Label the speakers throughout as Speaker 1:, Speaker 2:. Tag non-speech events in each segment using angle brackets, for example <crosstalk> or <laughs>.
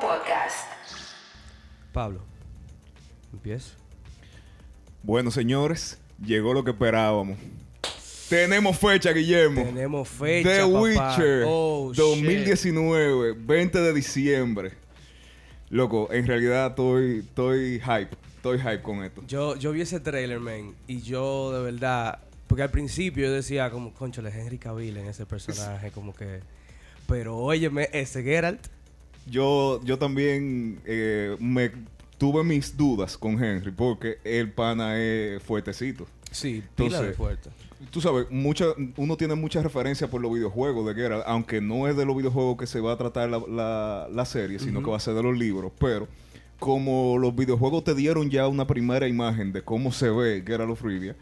Speaker 1: Podcast.
Speaker 2: Pablo, empieza.
Speaker 3: Bueno, señores, llegó lo que esperábamos. Tenemos fecha, Guillermo.
Speaker 2: Tenemos fecha,
Speaker 3: The
Speaker 2: papá.
Speaker 3: Witcher
Speaker 2: Oh,
Speaker 3: 2019, 20 de diciembre. Loco, en realidad estoy, estoy hype. Estoy hype con esto.
Speaker 2: Yo, yo vi ese trailer, man, y yo de verdad, porque al principio yo decía como, conchale, Henry Cavill en ese personaje, como que, pero óyeme, ese Geralt,
Speaker 3: Yo, yo también eh, me tuve mis dudas con Henry porque el pana es fuertecito.
Speaker 2: sí, pila de
Speaker 3: Entonces,
Speaker 2: fuerte.
Speaker 3: Tú sabes, mucha, uno tiene muchas referencias por los videojuegos de Geralt, aunque no es de los videojuegos que se va a tratar la, la- la serie, sino que va a ser de los libros. Pero como los videojuegos te dieron ya una primera imagen de cómo se ve Geralt of Rivia,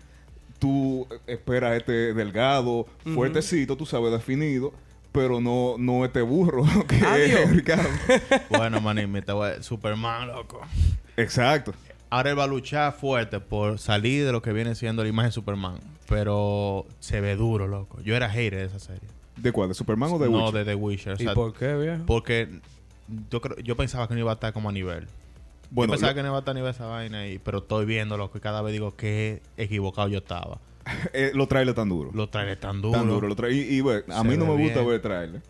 Speaker 3: tú esperas este delgado, fuertecito, tú sabes, definido, pero no, no este burro <laughs> que
Speaker 2: Adiós.
Speaker 3: es Ricardo. <laughs>
Speaker 4: Bueno, manín, me Superman, loco.
Speaker 3: Exacto.
Speaker 4: Ahora él va a luchar fuerte por salir de lo que viene siendo la imagen de Superman. Pero se ve duro, loco. Yo era hater de esa serie.
Speaker 3: ¿De cuál? ¿De Superman o de
Speaker 4: no,
Speaker 3: Witcher?
Speaker 4: de The Witcher. O
Speaker 2: ¿Y por qué, viejo?
Speaker 4: Porque yo creo, yo pensaba que no iba a estar como a nivel.
Speaker 3: Bueno,
Speaker 4: yo pensaba
Speaker 3: lo-
Speaker 4: que no iba a estar a nivel esa vaina ahí, pero estoy viendo loco y cada vez digo que equivocado yo estaba. <laughs>
Speaker 3: eh, los trailers tan duros.
Speaker 4: Los trailers tan duros.
Speaker 3: Tan duro. Lo tra- y, y, ve, a
Speaker 4: Se
Speaker 3: mí no me gusta
Speaker 4: bien.
Speaker 3: ver trailer.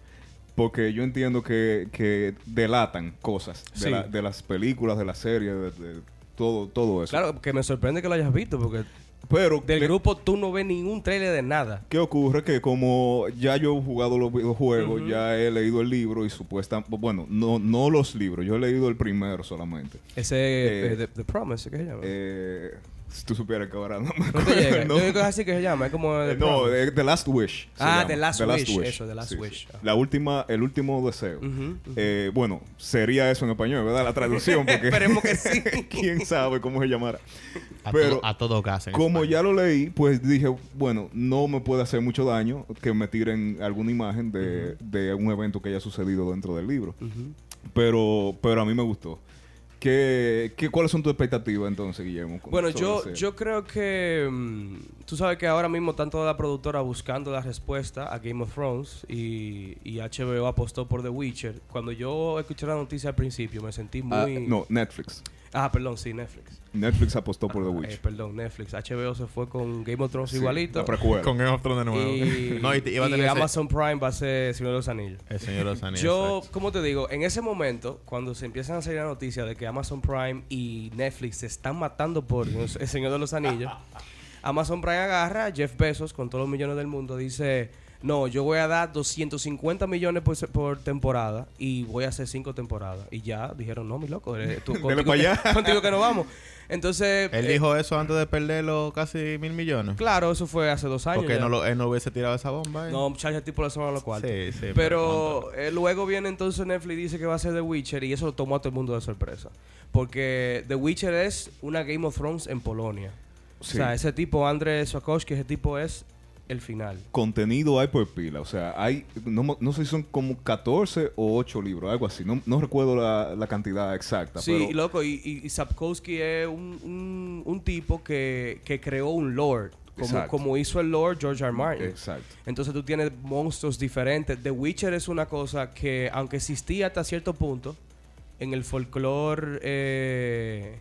Speaker 3: Porque yo entiendo que, que delatan cosas de,
Speaker 2: Sí.
Speaker 3: la- de las películas, de las series, de, de todo, todo eso.
Speaker 2: Claro, que me sorprende que lo hayas visto, porque
Speaker 3: Pero,
Speaker 2: del
Speaker 3: ¿qué-
Speaker 2: grupo tú no ves ningún trailer de nada.
Speaker 3: ¿qué ocurre? Que como ya yo he jugado los videojuegos, ya he leído el libro y supuestamente... Bueno, no, no los libros. Yo he leído el primero solamente.
Speaker 2: Ese,
Speaker 3: Eh,
Speaker 2: eh, The, The Promise, ¿qué se llama?
Speaker 3: Eh, si tú supieras que ahora no me
Speaker 2: no te llega. Yo digo que es así que se llama, es como The
Speaker 3: Eh, no, eh, The Last Wish.
Speaker 2: Ah,
Speaker 3: llama.
Speaker 2: The Last Wish, eso, The Last
Speaker 3: Sí, sí.
Speaker 2: Wish. Ah.
Speaker 3: La última, el último deseo. Eh, bueno, sería eso en español, ¿verdad? La traducción, <laughs> porque
Speaker 2: Esperemos que sí. <laughs>
Speaker 3: quién sabe cómo se llamará.
Speaker 4: A,
Speaker 3: Pero
Speaker 4: todo, a todo en
Speaker 3: como
Speaker 4: España.
Speaker 3: ya lo leí, pues dije, bueno, no me puede hacer mucho daño que me tiren alguna imagen de, de un evento que haya sucedido dentro del libro. Pero, pero a mí me gustó. ¿Qué, qué, ¿Cuáles son tus expectativas entonces, Guillermo?
Speaker 2: Bueno, yo, yo creo que mm, tú sabes que ahora mismo están toda la productora buscando la respuesta a Game of Thrones y, y HBO apostó por The Witcher. Cuando yo escuché la noticia al principio me sentí
Speaker 3: Ah,
Speaker 2: muy...
Speaker 3: no, Netflix.
Speaker 2: Ah, perdón, sí, Netflix.
Speaker 3: Netflix apostó por The
Speaker 2: Ah,
Speaker 3: Witch.
Speaker 2: eh, perdón, Netflix. HBO se fue con Game of Thrones
Speaker 3: Sí,
Speaker 2: igualito.
Speaker 4: Con Game of Thrones de nuevo.
Speaker 2: Y, <laughs>
Speaker 4: no, y, te- iba a
Speaker 2: y
Speaker 4: tener ese-
Speaker 2: Amazon Prime va a ser Señor de los Anillos.
Speaker 4: el Señor de los Anillos.
Speaker 2: Yo,
Speaker 4: exacto.
Speaker 2: como te digo, en ese momento, cuando se empiezan a salir las noticias de que Amazon Prime y Netflix se están matando por El Señor de los Anillos, <laughs> Amazon Prime agarra a Jeff Bezos con todos los millones del mundo, dice, no, yo voy a dar 250 millones por, temporada y voy a hacer cinco temporadas. Y ya dijeron, no, mi loco, eh, tú, <laughs> contigo,
Speaker 3: allá.
Speaker 2: contigo que no vamos. Entonces,
Speaker 4: Él
Speaker 2: eh,
Speaker 4: dijo eso antes de perder los casi mil millones.
Speaker 2: claro, eso fue hace dos años.
Speaker 4: Porque
Speaker 2: ya.
Speaker 4: no lo- él no hubiese tirado esa bomba. ¿eh?
Speaker 2: No, muchachos, tipo le sonan los cuartos.
Speaker 4: Sí, sí.
Speaker 2: Pero eh, luego viene entonces Netflix y dice que va a ser The Witcher y eso lo tomó a todo el mundo de sorpresa. Porque The Witcher es una Game of Thrones en Polonia.
Speaker 3: Sí.
Speaker 2: O sea, ese tipo, Andrzej Sokowski, ese tipo es el final.
Speaker 3: contenido hay por pila. O sea, hay, no, sé si son como 14 o 8 libros, algo así. No, no recuerdo la, la cantidad exacta.
Speaker 2: Sí,
Speaker 3: pero
Speaker 2: loco, y, y, y Sapkowski es un, un, un tipo que, que creó un lore. Como, hizo el lore George R. R. Martin.
Speaker 3: Exacto.
Speaker 2: Entonces tú tienes monstruos diferentes. The Witcher es una cosa que, aunque existía hasta cierto punto, en el folclore... Eh,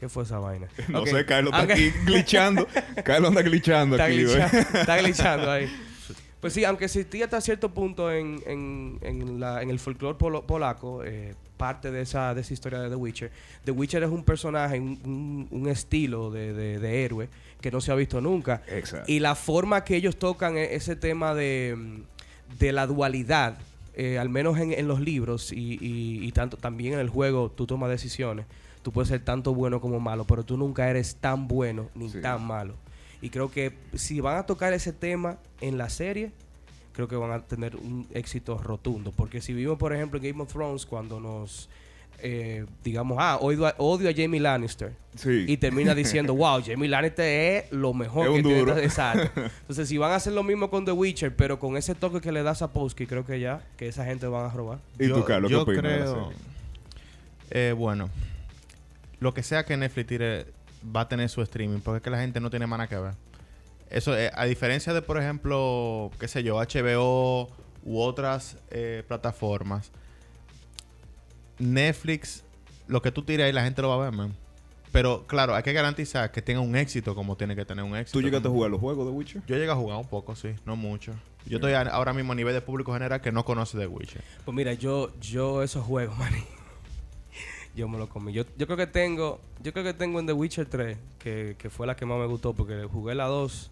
Speaker 2: ¿Qué fue esa vaina? <laughs>
Speaker 3: No sé, Carlos está aquí glitchando. <laughs> Carlos anda glitchando
Speaker 2: está,
Speaker 3: aquí.
Speaker 2: glitcha-
Speaker 3: ¿ves?
Speaker 2: está <laughs> glitchando ahí. Pues sí, aunque existía hasta cierto punto en, en, en, la- en el folclore polaco, eh, parte de esa, de esa historia de The Witcher, The Witcher es un personaje, un, un- un estilo de, de- de héroe que no se ha visto nunca.
Speaker 3: Exacto.
Speaker 2: Y la forma que ellos tocan e- ese tema de, de la dualidad, eh, al menos en, en los libros y, y- y tanto también en el juego, tú tomas decisiones. Tú puedes ser tanto bueno como malo, pero tú nunca eres tan bueno ni
Speaker 3: Sí.
Speaker 2: tan malo. Y creo que si van a tocar ese tema en la serie, creo que van a tener un éxito rotundo. Porque si vimos, por ejemplo, en Game of Thrones, cuando nos, eh, digamos, ah, odio a, odio a Jamie Lannister.
Speaker 3: Sí.
Speaker 2: Y termina diciendo, <laughs> wow, Jamie Lannister es lo mejor
Speaker 3: Es
Speaker 2: que
Speaker 3: un
Speaker 2: tiene Exacto. <laughs> Entonces, si van a hacer lo mismo con The Witcher, pero con ese toque que le da Sapowski, creo que ya, que esa gente van a robar.
Speaker 3: ¿Y tú, Carlos, qué
Speaker 4: yo
Speaker 3: opinas
Speaker 4: creo, eh, bueno, lo que sea que Netflix tire va a tener su streaming, porque es que la gente no tiene nada que ver. Eso, eh, a diferencia de, por ejemplo, qué sé yo, HBO u otras eh, plataformas, Netflix, lo que tú tiras ahí, la gente lo va a ver, man. Pero claro, hay que garantizar que tenga un éxito como tiene que tener un éxito.
Speaker 3: ¿Tú llegaste a jugar los juegos de Witcher?
Speaker 4: Yo llegué a jugar un poco, sí, no mucho. Yo estoy a- ahora mismo a nivel de público general que no conoce The Witcher.
Speaker 2: Pues mira, yo, yo esos juegos, <laughs> man. Yo me lo comí. Yo, yo creo que tengo, yo creo que tengo en The Witcher 3, que, que fue la que más me gustó, porque jugué la 2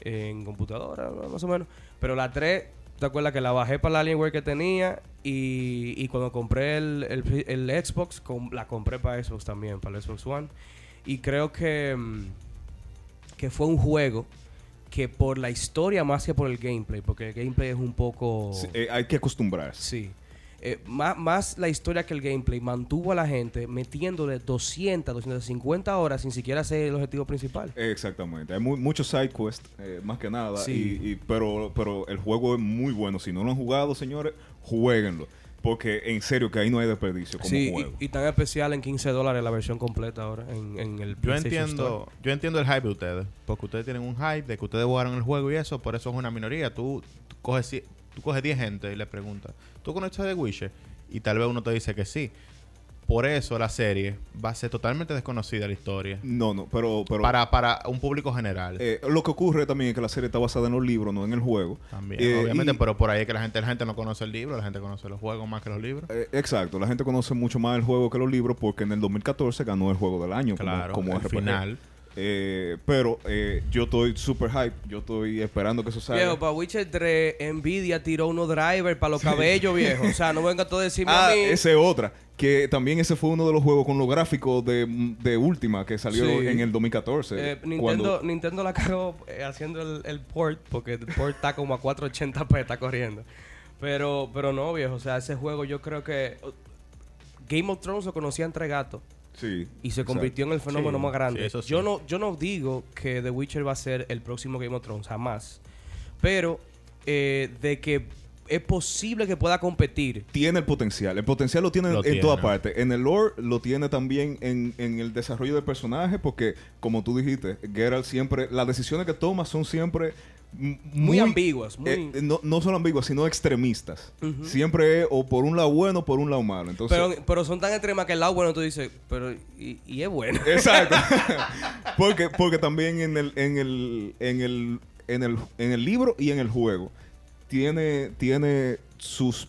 Speaker 2: en computadora, más o menos. Pero la 3, ¿te acuerdas que la bajé para la Alienware que tenía? Y, y cuando compré el, el- el Xbox, com- la compré para Xbox también, para el Xbox One. Y creo que, mm, que fue un juego que por la historia más que por el gameplay, porque el gameplay es un poco...
Speaker 3: Sí, eh, hay que acostumbrarse.
Speaker 2: Sí. Eh, más, más la historia que el gameplay mantuvo a la gente metiéndole 200, 250 horas sin siquiera ser el objetivo principal.
Speaker 3: Exactamente. Hay mu- muchos side quests, eh, más que nada.
Speaker 2: Sí.
Speaker 3: Y, y- pero, pero el juego es muy bueno. Si no lo han jugado, señores, jueguenlo. Porque en serio que ahí no hay desperdicio como
Speaker 2: sí,
Speaker 3: juego.
Speaker 2: y, y tan especial en 15 dólares la versión completa ahora en, en el
Speaker 4: Yo entiendo,
Speaker 2: Store.
Speaker 4: yo entiendo el hype de ustedes, porque ustedes tienen un hype de que ustedes jugaron el juego y eso, por eso es una minoría. Tú, tú coges tú coges 10 gente y le preguntas, ¿tú conoces The Witcher? Y tal vez uno te dice que sí. Por eso la serie va a ser totalmente desconocida la historia.
Speaker 3: No, no, pero... pero
Speaker 4: Para, para un público general.
Speaker 3: eh, lo que ocurre también es que la serie está basada en los libros, no en el juego.
Speaker 4: también,
Speaker 3: Eh,
Speaker 4: obviamente,
Speaker 3: y-
Speaker 4: pero por ahí es que la gente, la gente no conoce el libro, la gente conoce los juegos más que los libros.
Speaker 3: Eh, exacto, la gente conoce mucho más el juego que los libros porque en el 2014 ganó el juego del año como-
Speaker 4: Claro,
Speaker 3: como,
Speaker 4: al
Speaker 3: RPG.
Speaker 4: final.
Speaker 3: Eh, pero eh, yo estoy super hype, yo estoy esperando que eso salga.
Speaker 2: Viejo, para Witcher 3, Nvidia tiró unos drivers para los cabellos, viejo. O sea, no venga todo a decirme
Speaker 3: Ah,
Speaker 2: a mí.
Speaker 3: ese es otra. Que también ese fue uno de los juegos con los gráficos de, de última que salió
Speaker 2: Sí.
Speaker 3: en el 2014.
Speaker 2: Eh, Nintendo,
Speaker 3: cuando-
Speaker 2: Nintendo la cagó eh, haciendo el, el port, porque el port está como a 480p, está corriendo. Pero, pero no, viejo, o sea, ese juego yo creo que... uh, Game of Thrones lo conocía entre gatos
Speaker 3: Sí.
Speaker 2: y se
Speaker 3: exacto.
Speaker 2: convirtió en el fenómeno
Speaker 4: Sí,
Speaker 2: más grande.
Speaker 4: sí, eso sí.
Speaker 2: Yo, no, yo no digo que The Witcher va a ser el próximo Game of Thrones, jamás. Pero eh, de que es posible que pueda competir.
Speaker 3: Tiene el potencial. El potencial lo tiene
Speaker 4: Lo
Speaker 3: en
Speaker 4: tiene.
Speaker 3: toda parte. En el lore lo tiene también en, en el desarrollo del personaje porque, como tú dijiste, Geralt siempre... Las decisiones que toma son siempre...
Speaker 2: Muy ambiguas, muy-
Speaker 3: eh, no, no solo ambiguas, sino extremistas. Siempre es o por un lado bueno o por un lado malo. Entonces,
Speaker 2: Pero, pero son tan extremas que el lado bueno tú dices, pero y, y es bueno. <laughs>
Speaker 3: Exacto. <laughs> porque, porque también en el, en el, en el, en el, en el libro y en el juego tiene, tiene sus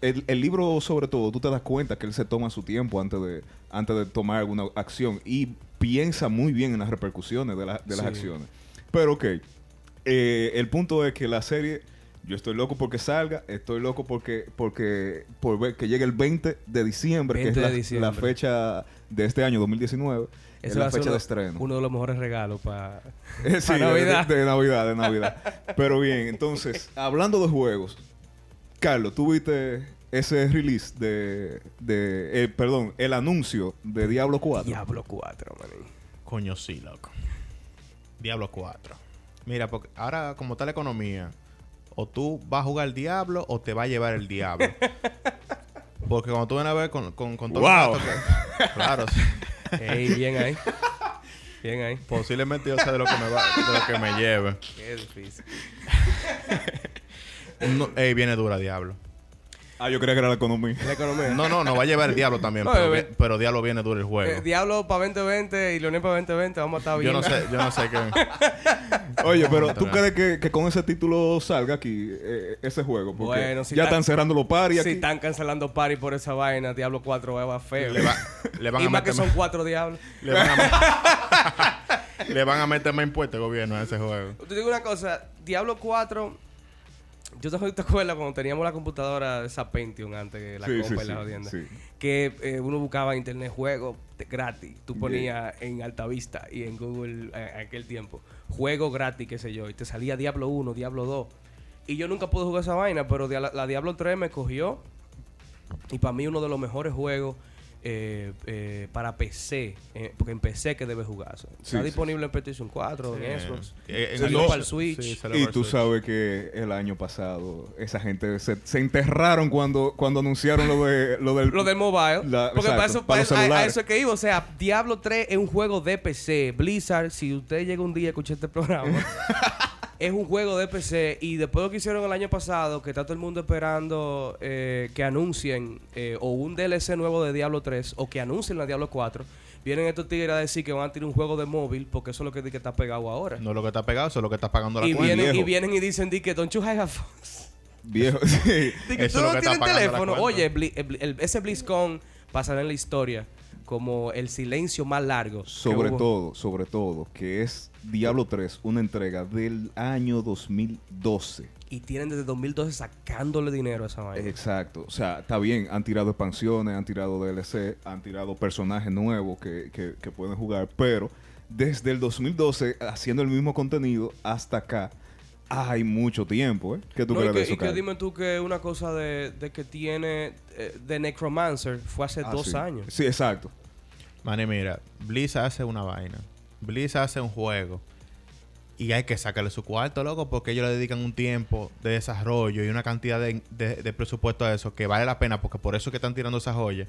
Speaker 3: el, el libro sobre todo, tú te das cuenta que él se toma su tiempo antes de, antes de tomar alguna acción y piensa muy bien en las repercusiones de, la- de las
Speaker 2: Sí.
Speaker 3: acciones. Pero ok, eh, el punto es que la serie, yo estoy loco porque salga, estoy loco porque, porque por ver que llegue el 20 de diciembre,
Speaker 2: 20
Speaker 3: que es la,
Speaker 2: diciembre.
Speaker 3: la fecha de este año 2019. es
Speaker 2: Ese
Speaker 3: la fecha de
Speaker 2: uno-
Speaker 3: estreno.
Speaker 2: Uno de los mejores regalos para <laughs>
Speaker 3: Eh, sí,
Speaker 2: pa' Navidad.
Speaker 3: De, de Navidad, de Navidad. <laughs> Pero bien, entonces, hablando de juegos, Carlos, ¿tú viste ese release de, de eh, perdón, el anuncio de Diablo 4?
Speaker 2: Diablo 4, manín.
Speaker 4: Coño, sí, loco. Diablo 4. Mira, porque ahora como está la economía, o tú vas a jugar el Diablo o te va a llevar el Diablo. <laughs> Porque cuando tú vienes a ver con, con, con todo
Speaker 3: Wow.
Speaker 4: el gasto que- <laughs> Claro.
Speaker 2: Ey, bien ahí. <laughs> Bien ahí.
Speaker 4: posiblemente yo sé de lo que me va, de lo que me lleve.
Speaker 2: Qué difícil.
Speaker 4: No, ey, viene dura Diablo.
Speaker 3: Ah, yo creía que era la economía.
Speaker 2: La economía.
Speaker 4: No, no, no va a llevar el Diablo también,
Speaker 2: No,
Speaker 4: pero, vi- pero Diablo viene duro el juego.
Speaker 2: Eh, Diablo para 2020 y Leonel para 2020 vamos a estar bien.
Speaker 4: yo no sé, yo no sé qué. <laughs>
Speaker 3: Oye, pero ¿tú crees que, que con ese título salga aquí eh, ese juego? Porque
Speaker 2: Bueno, si
Speaker 3: ya
Speaker 2: está-
Speaker 3: están cerrando los paris
Speaker 2: Si
Speaker 3: aquí.
Speaker 2: están cancelando party por esa vaina, Diablo 4 va feo.
Speaker 4: Le, va- le van
Speaker 2: y
Speaker 4: a
Speaker 2: más que son cuatro diablos.
Speaker 4: le van a met- <laughs> le van a meter más impuestos al gobierno a ese juego.
Speaker 2: Te digo una cosa, Diablo 4, yo te te acuerdas cuando teníamos la computadora esa Pentium antes que la
Speaker 3: Sí,
Speaker 2: y la jodienda,
Speaker 3: sí.
Speaker 2: que eh, uno buscaba en internet juegos de- gratis, tú ponías en Altavista y en Google en aquel tiempo, juego gratis, qué sé yo, y te salía Diablo 1, Diablo 2. Y yo nunca pude jugar esa vaina, pero la, la Diablo 3 me cogió y para mí uno de los mejores juegos eh, eh, para PC, eh, porque en PC que debe jugarse. Está
Speaker 3: Sí, sí.
Speaker 2: disponible en PlayStation 4, en. Xbox.
Speaker 4: Eh,
Speaker 2: Salió para el Switch.
Speaker 3: Y tú
Speaker 4: Switch.
Speaker 3: sabes que el año pasado esa gente se, se enterraron cuando, cuando anunciaron lo de lo del <laughs>
Speaker 2: Lo del mobile.
Speaker 3: La-
Speaker 2: porque para eso,
Speaker 3: para
Speaker 2: a- eso es que iba. O sea, Diablo 3 es un juego de PC. Blizzard, si usted llega un día a escuchar este programa, <laughs> es un juego de PC y después de lo que hicieron el año pasado, que está todo el mundo esperando eh, que anuncien eh, o un DLC nuevo de Diablo 3 o que anuncien la Diablo 4, vienen estos tigres a decir que van a tener un juego de móvil porque eso es lo que, que está pegado ahora.
Speaker 4: No es lo que está pegado, eso es lo que está pagando la
Speaker 2: y,
Speaker 4: cuenta.
Speaker 2: vienen, y vienen y dicen di que don't you have phones?
Speaker 3: Viejo, sí.
Speaker 2: Di que
Speaker 4: Eso
Speaker 2: tú
Speaker 4: es lo
Speaker 2: no tienes teléfono. Oye, Bli- el- el- ese BlizzCon pasará en la historia como el silencio más largo.
Speaker 3: Sobre todo, sobre todo, que es Diablo 3, una entrega del año 2012.
Speaker 2: Y tienen desde 2012 sacándole dinero a esa vaina.
Speaker 3: Exacto. O sea, está bien, han tirado expansiones, han tirado DLC, han tirado personajes nuevos que, que- que pueden jugar, pero desde el 2012, haciendo el mismo contenido hasta acá, hay mucho tiempo, ¿eh? ¿Qué tú
Speaker 2: No, y
Speaker 3: crees
Speaker 2: que,
Speaker 3: de eso,
Speaker 2: y que dime tú que una cosa de, de que tiene eh, de Necromancer fue hace
Speaker 3: Ah,
Speaker 2: dos
Speaker 3: sí.
Speaker 2: años.
Speaker 3: Sí, exacto.
Speaker 4: Mani, mira, Blizz hace una vaina. Blizz hace un juego. Y hay que sacarle su cuarto, loco, porque ellos le dedican un tiempo de desarrollo y una cantidad de, de- de presupuesto a eso que vale la pena, porque por eso es que están tirando esas joyas.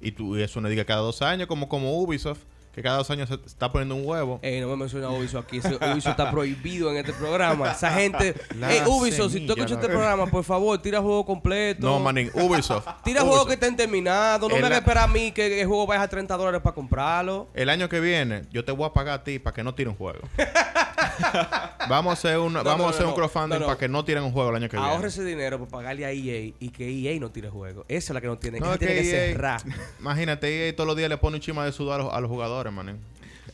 Speaker 4: Y tú y eso no diga cada dos años, como, como Ubisoft, que cada dos años se está poniendo un huevo.
Speaker 2: Ey, no me menciona Ubisoft aquí. Ubisoft está prohibido en este programa. Esa gente. Ey, Ubisoft, si tú escuchas este programa, por favor, tira juego completo.
Speaker 4: no, manín, Ubisoft. <laughs>
Speaker 2: Tira
Speaker 4: Ubisoft.
Speaker 2: juegos que estén terminados. No
Speaker 4: El-
Speaker 2: me hagas esperar a mí que el juego vaya a 30 dólares para comprarlo.
Speaker 4: El año que viene, yo te voy a pagar a ti para que no tire un juego. <laughs> <laughs> vamos a hacer, un, vamos
Speaker 2: no,
Speaker 4: a hacer
Speaker 2: no,
Speaker 4: un crowdfunding
Speaker 2: no, no.
Speaker 4: para que no tiren un juego el año que
Speaker 2: Ahorre
Speaker 4: viene.
Speaker 2: ese dinero para pagarle a EA y que EA no tire juego. Esa es la que no tiene.
Speaker 4: No,
Speaker 2: que
Speaker 4: es
Speaker 2: tiene que
Speaker 4: que EA
Speaker 2: cerrar. <laughs>
Speaker 4: Imagínate, EA todos los días le pone un chima de sudor a los, a los jugadores, manín.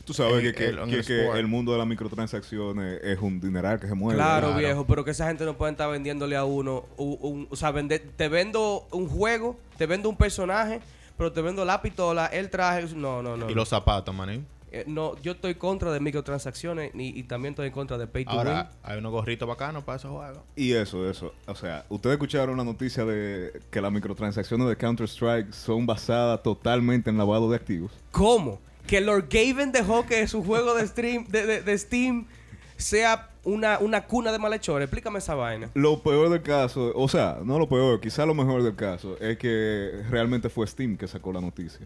Speaker 3: Tú sabes que, que-
Speaker 4: el-
Speaker 3: que-
Speaker 4: el
Speaker 3: que el mundo de las microtransacciones es un dineral que se mueve.
Speaker 2: Claro,
Speaker 4: Claro.
Speaker 2: viejo, pero que esa gente no puede estar vendiéndole a uno. un- un- o sea, vender- te vendo un juego, te vendo un personaje, pero te vendo la pistola, el traje. No, no, no.
Speaker 4: Y los zapatos, manín.
Speaker 2: Eh, no, yo estoy contra de microtransacciones y, y también estoy en contra de pay to
Speaker 4: Ahora, hay unos gorritos bacanos para esos juegos.
Speaker 3: Y eso, eso. O sea, ustedes escucharon la noticia de que las microtransacciones de Counter-Strike son basadas totalmente en lavado de activos.
Speaker 2: ¿Cómo? Que Lord Gaven dejó que su juego de, stream, de, de- de Steam sea una, una cuna de malhechores. Explícame esa vaina.
Speaker 3: Lo peor del caso, o sea, no lo peor, quizá lo mejor del caso, es que realmente fue Steam que sacó la noticia.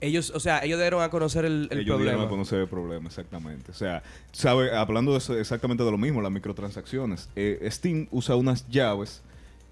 Speaker 2: Ellos, o sea, ellos dieron a conocer el, el
Speaker 3: Ellos dieron
Speaker 2: problema.
Speaker 3: a conocer el problema, exactamente. O sea, sabe, hablando de eso- exactamente de lo mismo, las microtransacciones. eh, Steam usa unas llaves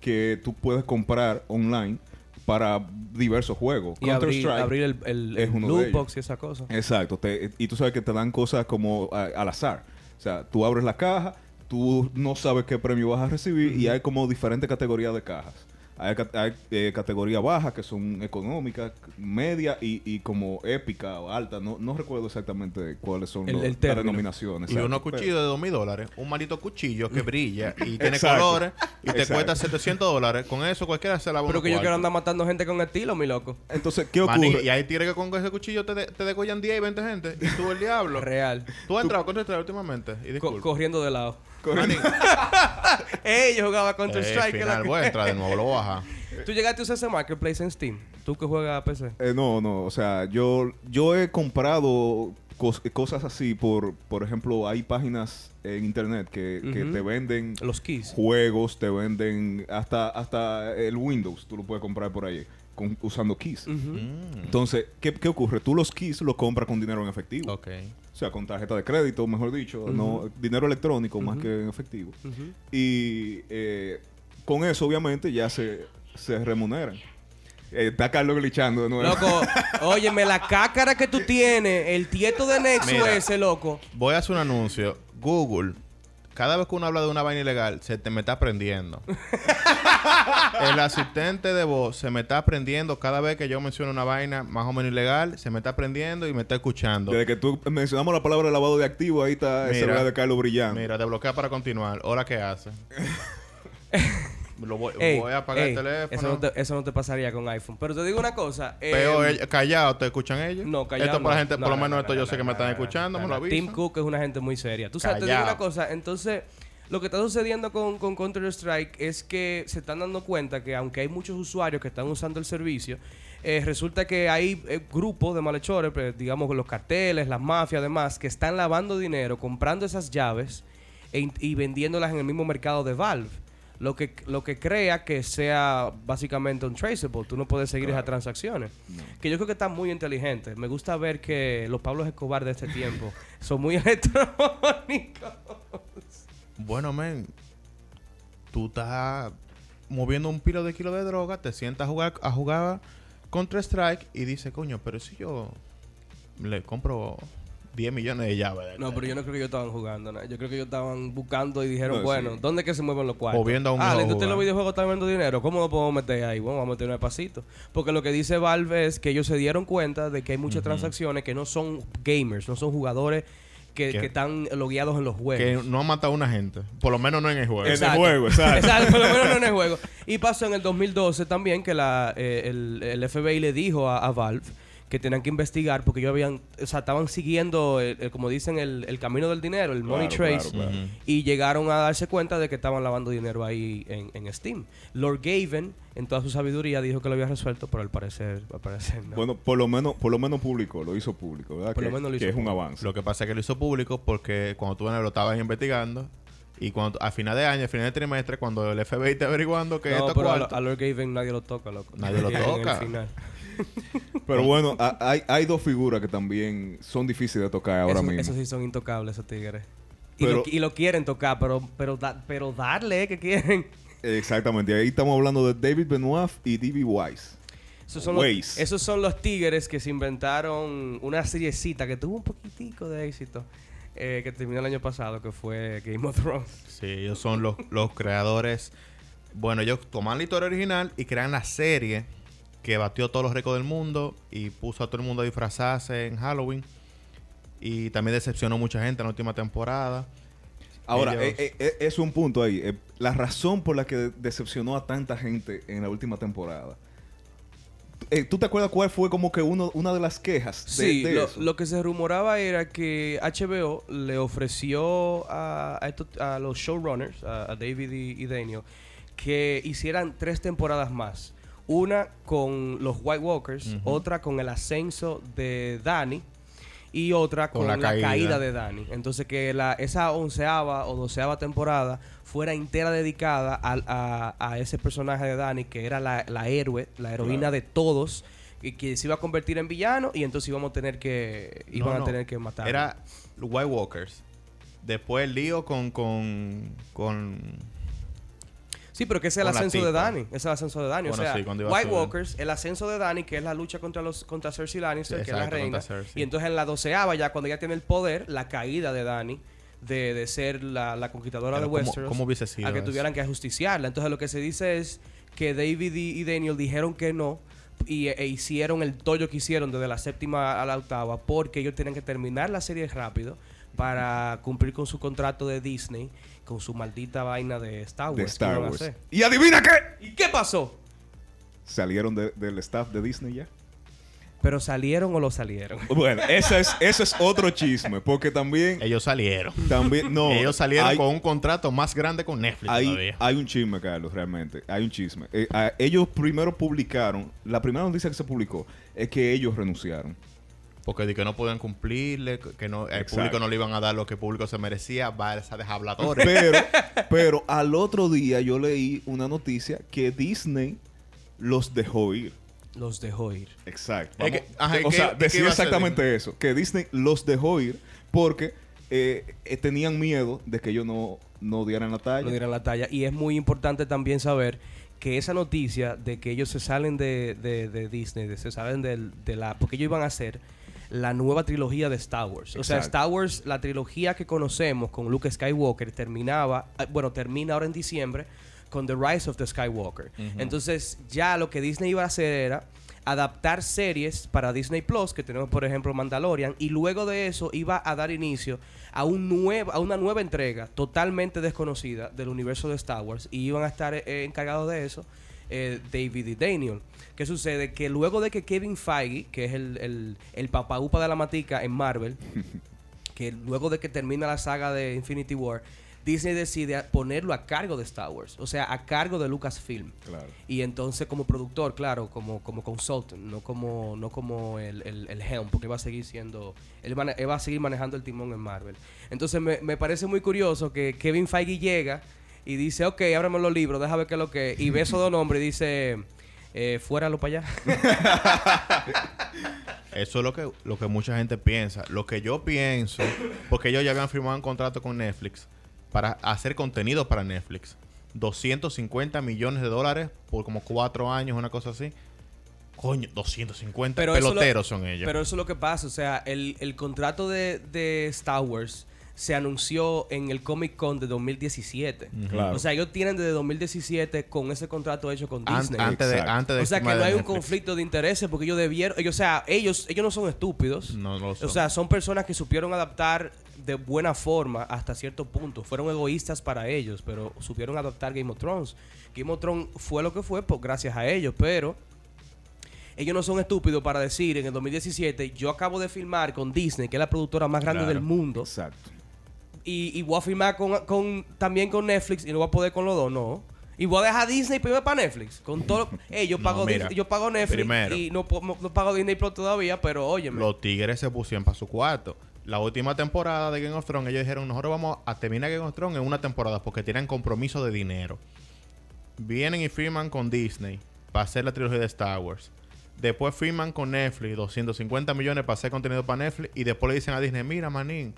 Speaker 3: que tú puedes comprar online para diversos juegos.
Speaker 2: Y abrir,
Speaker 3: Counter-Strike
Speaker 2: abrir el, el,
Speaker 3: es de ellos.
Speaker 2: box y esa cosa.
Speaker 3: Exacto. te- y tú sabes que te dan cosas como a- al azar. O sea, tú abres la caja, tú no sabes qué premio vas a recibir y hay como diferentes categorías de cajas. Hay, hay, eh, categoría baja que son económicas, media y, y como épica o alta. No, no recuerdo exactamente cuáles son
Speaker 2: El-
Speaker 3: los-
Speaker 2: el
Speaker 3: las denominaciones.
Speaker 4: Y unos cuchillos de dos mil dólares. Un maldito cuchillo que brilla y <laughs> tiene
Speaker 3: Exacto.
Speaker 4: colores y te
Speaker 3: Exacto.
Speaker 4: cuesta 700 dólares. Con eso cualquiera se la
Speaker 2: Pero que yo quiero andar matando gente con estilo, mi loco.
Speaker 3: Entonces, ¿qué ocurre?
Speaker 4: y hay tigres que con ese cuchillo te, de- te degollan 10 y 20 gente. Y tú el diablo. <laughs>
Speaker 2: Real.
Speaker 4: Tú has entrado contra este últimamente. Y
Speaker 2: Co- corriendo de lado.
Speaker 4: Maní, <laughs>
Speaker 2: Ey, yo jugaba Counter
Speaker 4: eh,
Speaker 2: Strike.
Speaker 4: final, voy a entrar de nuevo, lo voy a bajar.
Speaker 2: Tú llegaste a usar ese marketplace en Steam. Tú que juegas a PC.
Speaker 3: Eh, no, no, o sea, yo, yo he comprado cos- cosas así por, por ejemplo, hay páginas en internet que, que
Speaker 2: Ujú.
Speaker 3: te venden
Speaker 2: Los keys.
Speaker 3: juegos, te venden hasta, hasta el Windows, tú lo puedes comprar por ahí con- usando keys.
Speaker 4: Mm,
Speaker 3: Entonces, ¿qué, qué ocurre? Tú los keys los compras con dinero en efectivo. O sea, con tarjeta de crédito, mejor dicho, no dinero electrónico más que en efectivo. Y eh, con eso, obviamente, ya se, se remuneran. Eh, está Carlos glitchando de nuevo.
Speaker 2: Loco, <laughs> óyeme, la cácara que tú tienes, el tieto de Nexus
Speaker 4: Mira.
Speaker 2: ese, loco.
Speaker 4: Voy a hacer un anuncio. Google, cada vez que uno habla de una vaina ilegal, se te me está aprendiendo. <laughs> El asistente de voz se me está aprendiendo cada vez que yo menciono una vaina más o menos ilegal, se me está aprendiendo y me está escuchando.
Speaker 3: Desde que tú mencionamos la palabra lavado de activo, ahí está el celular de Carlos brillando.
Speaker 4: Mira, desbloquea para continuar. Ahora qué hace. <laughs> Lo voy,
Speaker 2: Ey,
Speaker 4: voy a apagar
Speaker 2: ey,
Speaker 4: el teléfono.
Speaker 2: Eso no, te, eso no te pasaría con iPhone. Pero te digo una cosa. eh,
Speaker 4: Pero ellos- callado, ¿te escuchan ellos?
Speaker 2: No, callado
Speaker 4: Esto por la gente,
Speaker 2: No,
Speaker 4: por lo
Speaker 2: no,
Speaker 4: menos
Speaker 2: no,
Speaker 4: esto yo sé que me están escuchando,
Speaker 2: no,
Speaker 4: me lo avisan.
Speaker 2: Tim Cook es una gente muy seria. Tú sabes, te digo una cosa. Entonces, lo que está sucediendo con, con Counter-Strike es que se están dando cuenta que aunque hay muchos usuarios que están usando el servicio, eh, resulta que hay eh, grupos de malhechores, pues, digamos los carteles, las mafias, además, que están lavando dinero, comprando esas llaves e y vendiéndolas en el mismo mercado de Valve. Lo que, lo que crea que sea básicamente untraceable. Tú no puedes seguir esas transacciones. Que yo creo que está muy inteligente. Me gusta ver que los Pablos Escobar de este tiempo <laughs> son muy electrónicos.
Speaker 4: Bueno, men, tú estás moviendo un pilo de kilo de droga, te sientas a jugar, a jugar Contra Strike y dices, coño, pero si yo le compro 10 millones de llaves. de-
Speaker 2: No, pero yo no creo que ellos estaban jugando nada. Yo creo que ellos estaban buscando y dijeron,
Speaker 3: No, sí.
Speaker 2: bueno, ¿dónde es que se mueven los cuartos?
Speaker 4: O viendo a un
Speaker 2: ah, la industria de los videojuegos está viendo dinero. ¿Cómo lo podemos meter ahí? Bueno, vamos a meter un pasito. Porque lo que dice Valve es que ellos se dieron cuenta de que hay muchas transacciones que no son gamers, no son jugadores que,
Speaker 4: Que-
Speaker 2: que están logueados en los juegos.
Speaker 4: Que no ha matado a una gente. Por lo menos no en el juego.
Speaker 3: En el juego, <laughs> exacto.
Speaker 2: Exacto, por lo menos no en el juego. Y pasó en el 2012 también que la, eh, el, el FBI le dijo a, a Valve que tenían que investigar porque ellos habían, o sea, estaban siguiendo, el- el- como dicen, el, el camino del dinero, el money
Speaker 3: Claro,
Speaker 2: trace,
Speaker 3: claro, claro.
Speaker 4: Ujú.
Speaker 2: y llegaron a darse cuenta de que estaban lavando dinero ahí en, en Steam. Lord Gaven, en toda su sabiduría, dijo que lo había resuelto, pero al parecer, al parecer no.
Speaker 3: Bueno, por lo menos, por lo menos público, lo hizo público, ¿verdad?
Speaker 2: Por
Speaker 3: que
Speaker 2: lo menos lo
Speaker 3: que
Speaker 2: hizo
Speaker 3: es un avance.
Speaker 4: Lo que pasa es que lo hizo público porque cuando tú lo estabas investigando y cuando a final de año, a final de trimestre, cuando el FBI está averiguando que
Speaker 2: No,
Speaker 4: esto
Speaker 2: pero a,
Speaker 4: cuarto,
Speaker 2: a Lord Gaven nadie lo toca, loco.
Speaker 4: Nadie lo <laughs>
Speaker 2: En el
Speaker 4: toca.
Speaker 3: Pero bueno, hay, hay dos figuras que también son difíciles de tocar ahora
Speaker 2: Eso-
Speaker 3: mismo.
Speaker 2: Esos sí son intocables, esos tigres. Y,
Speaker 3: Pero-
Speaker 2: lo, y lo quieren tocar, pero pero da- pero darle que quieren.
Speaker 3: Exactamente. Ahí estamos hablando de David Benoit y D.B. Wise.
Speaker 2: Esos son, los,
Speaker 3: Waze.
Speaker 2: esos son los tigres que se inventaron una seriecita que tuvo un poquitico de éxito. eh, que terminó el año pasado, que fue Game of Thrones.
Speaker 4: Sí, ellos son los, los creadores. Bueno, ellos toman la historia original y crean la serie que batió todos los récords del mundo y puso a todo el mundo a disfrazarse en Halloween. Y también decepcionó mucha gente en la última temporada.
Speaker 3: Ahora,
Speaker 4: Ellos-
Speaker 3: eh, eh, eh, es un punto ahí. Eh, la razón por la que decepcionó a tanta gente en la última temporada. Eh, ¿Tú te acuerdas cuál fue como que uno, una de las quejas de,
Speaker 2: Sí,
Speaker 3: de
Speaker 2: lo,
Speaker 3: eso?
Speaker 2: lo que se rumoraba era que HBO le ofreció a, a estos- a los showrunners, a, a David y, y Daniel, que hicieran tres temporadas más. Una con los White Walkers, otra con el ascenso de Danny y otra con,
Speaker 4: Con la
Speaker 2: la, caída.
Speaker 4: caída.
Speaker 2: de Danny. Entonces que la, esa onceava o doceava temporada fuera entera dedicada a, a ese personaje de Danny, que era la, la héroe, la heroína
Speaker 3: Claro.
Speaker 2: de todos, y que se iba a convertir en villano y entonces íbamos a tener que, iban
Speaker 4: No,
Speaker 2: a tener que matar.
Speaker 4: Era los White Walkers. Después el lío con. con, con
Speaker 2: Sí, pero que ese es el ascenso de. Dani. Ese es el ascenso de Dani.
Speaker 4: Bueno,
Speaker 2: o sea,
Speaker 4: sí,
Speaker 2: White. Walkers, el ascenso de Dani, que es la lucha contra los contra Cersei Lannister,
Speaker 4: Sí,
Speaker 2: que es la reina. Y entonces en la doceava, ya cuando ella tiene el poder, la caída de Dani, de, de ser la, la conquistadora
Speaker 4: Pero
Speaker 2: de
Speaker 4: ¿cómo-
Speaker 2: Westeros,
Speaker 4: cómo hubiese sido
Speaker 2: a que
Speaker 4: eso?
Speaker 2: tuvieran que ajusticiarla. Entonces lo que se dice es que David y, y Daniel dijeron que no y, e hicieron el tollo que hicieron desde la séptima a la octava porque ellos tienen que terminar la serie rápido para cumplir con su contrato de Disney, con su maldita vaina de Star Wars.
Speaker 3: de
Speaker 2: que
Speaker 3: Star
Speaker 2: iban a
Speaker 3: Wars.
Speaker 2: hacer.
Speaker 3: ¿Y adivina qué?
Speaker 2: ¿Y qué pasó?
Speaker 3: Salieron de- del staff de Disney ya.
Speaker 2: ¿Pero salieron o lo salieron? <laughs>
Speaker 3: Bueno, ese es, ese es otro chisme, porque también,
Speaker 4: ellos salieron.
Speaker 3: también, no,
Speaker 4: ellos salieron
Speaker 3: hay-
Speaker 4: con un contrato más grande con Netflix
Speaker 3: hay,
Speaker 4: todavía.
Speaker 3: hay un chisme, Carlos, realmente. Hay un chisme. Eh, a- ellos primero publicaron, la primera noticia que se publicó es que ellos renunciaron.
Speaker 4: Porque de que no podían cumplirle, que no, el
Speaker 3: Exacto.
Speaker 4: público no le iban a dar lo que el público se merecía, va a esa habladores.
Speaker 3: Pero, <laughs> pero al otro día yo leí una noticia que Disney los dejó ir.
Speaker 2: Los dejó ir.
Speaker 3: Exacto.
Speaker 4: Es que-
Speaker 3: Vamos-
Speaker 4: ajá, ¿y
Speaker 3: o sea, decía exactamente eso. Que Disney los dejó ir porque eh, eh, tenían miedo de que ellos no, no dieran la talla.
Speaker 2: No dieran la talla. Y es muy importante también saber que esa noticia de que ellos se salen de, de- de Disney, de, se salen del- de la... Porque ellos iban a hacer la nueva trilogía de Star Wars. O sea. Star Wars, la trilogía que conocemos con Luke Skywalker, terminaba... eh, Bueno, termina ahora en diciembre con The Rise of the Skywalker. Entonces, ya lo que Disney iba a hacer era adaptar series para Disney Plus, que tenemos por ejemplo Mandalorian, y luego de eso iba a dar inicio a, un nuevo, a una nueva entrega totalmente desconocida del universo de Star Wars, y iban a estar eh, encargados de eso eh, David y Daniel. ¿Qué sucede? Que luego de que Kevin Feige, que es el, el, el papaupa de la matica en Marvel, <laughs> que luego de que termina la saga de Infinity War, Disney decide ponerlo a cargo de Star Wars, o sea, a cargo de Lucasfilm.
Speaker 3: Claro.
Speaker 2: Y entonces como productor, claro, como, como consultant, no como, no como el, el, el helm, porque va a seguir siendo, él, él va a seguir manejando el timón en Marvel. Entonces me, me parece muy curioso que Kevin Feige llega y dice, ok, ábrame los libros, déjame ver qué es lo que es. Y ve esos dos nombres y dice, eh, fuéralo para allá. <laughs>
Speaker 4: Eso es lo que, lo que mucha gente piensa. Lo que yo pienso, porque ellos ya habían firmado un contrato con Netflix, para hacer contenido para Netflix. 250 millones de dólares por como cuatro años, una cosa así. Coño, 250
Speaker 2: Pero eso lo-
Speaker 4: peloteros son ellos.
Speaker 2: Pero eso es lo que pasa. O sea, el, el contrato de, de Star Wars se anunció en el Comic Con de 2017.
Speaker 3: Claro.
Speaker 2: O sea, ellos tienen desde 2017 con ese contrato hecho con
Speaker 4: An-
Speaker 2: Disney.
Speaker 4: antes de, antes de
Speaker 2: o sea, que no hay un
Speaker 4: Netflix.
Speaker 2: conflicto de intereses porque ellos debieron... Ellos, o sea, ellos, ellos no son estúpidos.
Speaker 4: No, no lo son.
Speaker 2: O sea, son personas que supieron adaptar de buena forma hasta cierto punto. Fueron egoístas para ellos, pero supieron adaptar Game of Thrones. Game of Thrones fue lo que fue pues, gracias a ellos, pero ellos no son estúpidos para decir en el 2017, yo acabo de filmar con Disney, que es la productora más grande
Speaker 4: Claro.
Speaker 2: del mundo,
Speaker 3: Exacto.
Speaker 2: Y, y voy a filmar con, con- también con Netflix y no voy a poder con los dos, no. Y voy a dejar Disney primero para Netflix. Con todo. <laughs> Eh, yo
Speaker 4: No,
Speaker 2: pago,
Speaker 4: mira,
Speaker 2: Dis- yo pago Netflix
Speaker 4: primero.
Speaker 2: y no, no pago Disney Plus todavía, pero óyeme.
Speaker 4: Los tigres se pusieron para su cuarto. La última temporada de Game of Thrones, ellos dijeron, nosotros vamos a terminar Game of Thrones en una temporada porque tienen compromiso de dinero. Vienen y firman con Disney para hacer la trilogía de Star Wars. Después firman con Netflix 250 millones para hacer contenido para Netflix. Y después le dicen a Disney, mira, manín,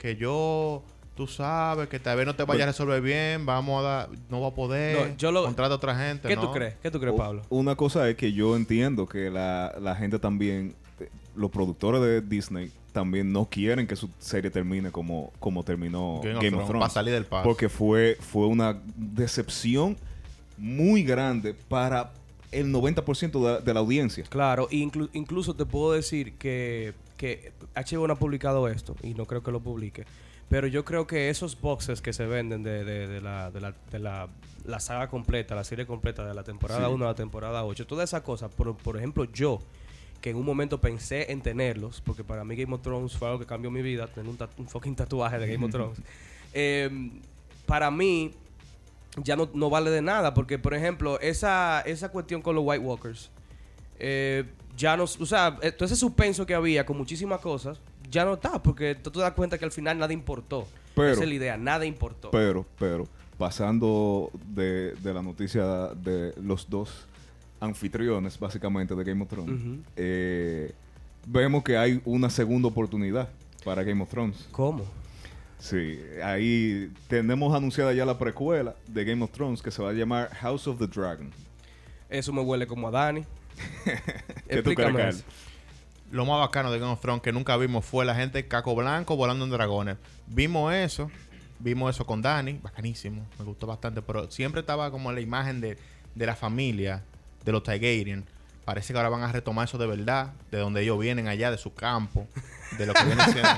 Speaker 4: que yo, tú sabes, que tal vez no te vaya a resolver bien, vamos a dar, no va a poder,
Speaker 2: No, yo lo-
Speaker 4: contrata a otra gente.
Speaker 2: ¿Qué
Speaker 4: ¿no?
Speaker 2: tú crees? ¿Qué tú crees, Pablo?
Speaker 3: Una cosa es que yo entiendo que la, la gente también, eh, los productores de Disney también no quieren que su serie termine como, como terminó
Speaker 4: Game
Speaker 3: Game,
Speaker 4: of
Speaker 3: of
Speaker 4: Thrones,
Speaker 3: Thrones.
Speaker 4: para salir del paso.
Speaker 3: Porque fue, fue una decepción muy grande para el 90% de, de la audiencia.
Speaker 2: Claro, inclu- incluso te puedo decir que, que HBO no ha publicado esto y no creo que lo publique. Pero yo creo que esos boxes que se venden de, de- de la, de, la, de la- la saga completa, la serie completa de la temporada
Speaker 3: Sí.
Speaker 2: 1 a la temporada 8, todas esas cosas, por, por ejemplo, yo, que en un momento pensé en tenerlos, porque para mí Game of Thrones fue algo que cambió mi vida, tener un, un fucking tatuaje de Game of <laughs> Thrones. Eh, para mí, ya no, no vale de nada, porque por ejemplo, esa, esa cuestión con los White Walkers, eh, ya no, o sea, eh, todo ese suspenso que había con muchísimas cosas, ya no está, porque tú te das cuenta que al final nada importó.
Speaker 3: Pero-
Speaker 2: Esa es la idea, nada importó.
Speaker 3: Pero, pero, pasando de, de la noticia de los dos anfitriones, básicamente, de Game of Thrones, eh, vemos que hay una segunda oportunidad para Game of Thrones.
Speaker 2: ¿Cómo?
Speaker 3: Sí, ahí tenemos anunciada ya la precuela de Game of Thrones que se va a llamar House of the Dragon.
Speaker 2: Eso me huele como a Dani. <laughs>
Speaker 3: ¿Qué tú crees,
Speaker 2: Explícame
Speaker 3: Carl?
Speaker 2: eso.
Speaker 4: Lo más bacano de Game of Thrones que nunca vimos fue la gente caco blanco volando en dragones. Vimos eso, vimos eso con Dani, bacanísimo, me gustó bastante, pero siempre estaba como la imagen de, de la familia, de los Targaryen. Parece que ahora van a retomar eso de verdad, de donde ellos vienen allá, de su campo, de lo que viene siendo,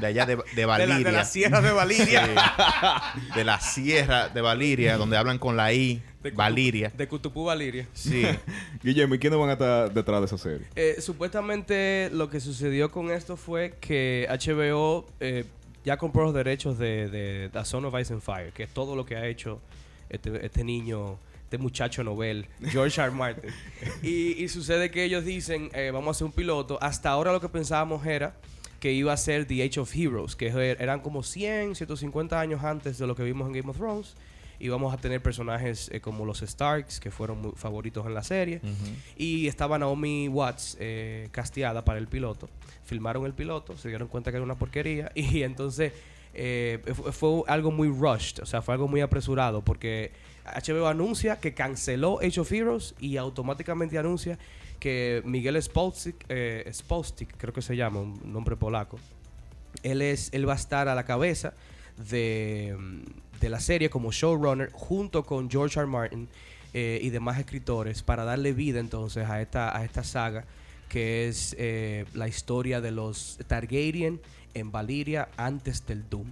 Speaker 4: de allá de, de
Speaker 2: De
Speaker 4: Valiria.
Speaker 2: la, de la sierra de Valiria.
Speaker 4: Sí. de la sierra de Valiria, donde hablan con la I,
Speaker 2: De
Speaker 4: Valiria.
Speaker 2: De Cutupú Valiria.
Speaker 4: Sí. <laughs>
Speaker 3: Guillermo, ¿y quiénes van a estar detrás de esa serie?
Speaker 2: Eh, supuestamente lo que sucedió con esto fue que HBO eh, ya compró los derechos de, de The Son of Ice and Fire, que es todo lo que ha hecho este, este niño, este muchacho novel, George R. R. Martin. <laughs> y, y sucede que ellos dicen, eh, vamos a hacer un piloto. Hasta ahora lo que pensábamos era que iba a ser The Age of Heroes, que er- eran como 100, 150 años antes de lo que vimos en Game of Thrones. Y vamos a tener personajes eh, como los Starks, que fueron muy favoritos en la serie. Y estaba Naomi Watts eh, casteada para el piloto. Filmaron el piloto, se dieron cuenta que era una porquería. <laughs> Y entonces eh, fue, fue algo muy rushed, o sea, fue algo muy apresurado. Porque HBO anuncia que canceló Age of Heroes y automáticamente anuncia que Miguel Spolstik, eh, Spolstik, creo que se llama, un nombre polaco, él es él va a estar a la cabeza de, mm, de la serie como showrunner junto con George R. Martin eh, y demás escritores para darle vida entonces a esta a esta saga que es eh, la historia de los Targaryen en Valiria antes del Doom.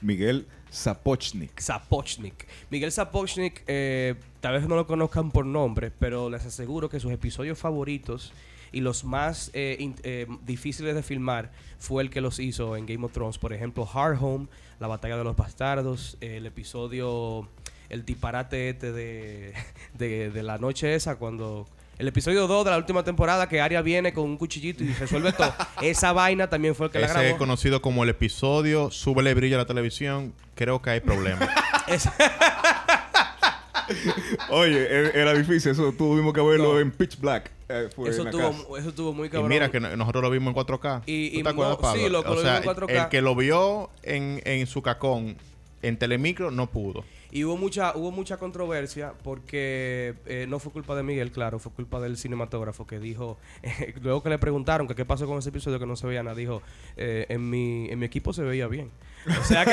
Speaker 3: Miguel Sapochnik.
Speaker 2: Sapochnik. Miguel Sapochnik, eh, tal vez no lo conozcan por nombre, pero les aseguro que sus episodios favoritos y los más eh, in- eh, difíciles de filmar fue el que los hizo en Game of Thrones. Por ejemplo, Hard Home, La Batalla de los Bastardos, el episodio, el disparate este de, <laughs> de, de la noche esa, cuando... El episodio 2 de la última temporada que Arya viene con un cuchillito y resuelve todo. <laughs> Esa vaina también fue el que la
Speaker 4: Ese
Speaker 2: grabó.
Speaker 4: es conocido como el episodio Súbele brillo a la televisión. Creo que hay problemas. <laughs>
Speaker 3: Oye, e- era difícil, eso tuvimos que verlo
Speaker 2: No.
Speaker 3: en Pitch Black. eh, fue
Speaker 2: Eso
Speaker 3: en la
Speaker 2: tuvo,
Speaker 3: casa.
Speaker 2: eso tuvo muy
Speaker 4: y
Speaker 2: cabrón.
Speaker 4: mira que no- nosotros lo vimos en 4K.
Speaker 2: Y-
Speaker 4: ¿Tú
Speaker 2: y
Speaker 4: te acuerdas, Pablo?
Speaker 2: sí, loco,
Speaker 4: o
Speaker 2: lo
Speaker 4: sea,
Speaker 2: vimos en 4K.
Speaker 4: El que lo vio en, en su cacón En Telemicro no pudo.
Speaker 2: Y hubo mucha, hubo mucha controversia porque eh, no fue culpa de Miguel, claro, fue culpa del cinematógrafo que dijo, <laughs> luego que le preguntaron que qué pasó con ese episodio que no se veía nada, dijo, eh, en, mi, en mi equipo se veía bien. O sea que,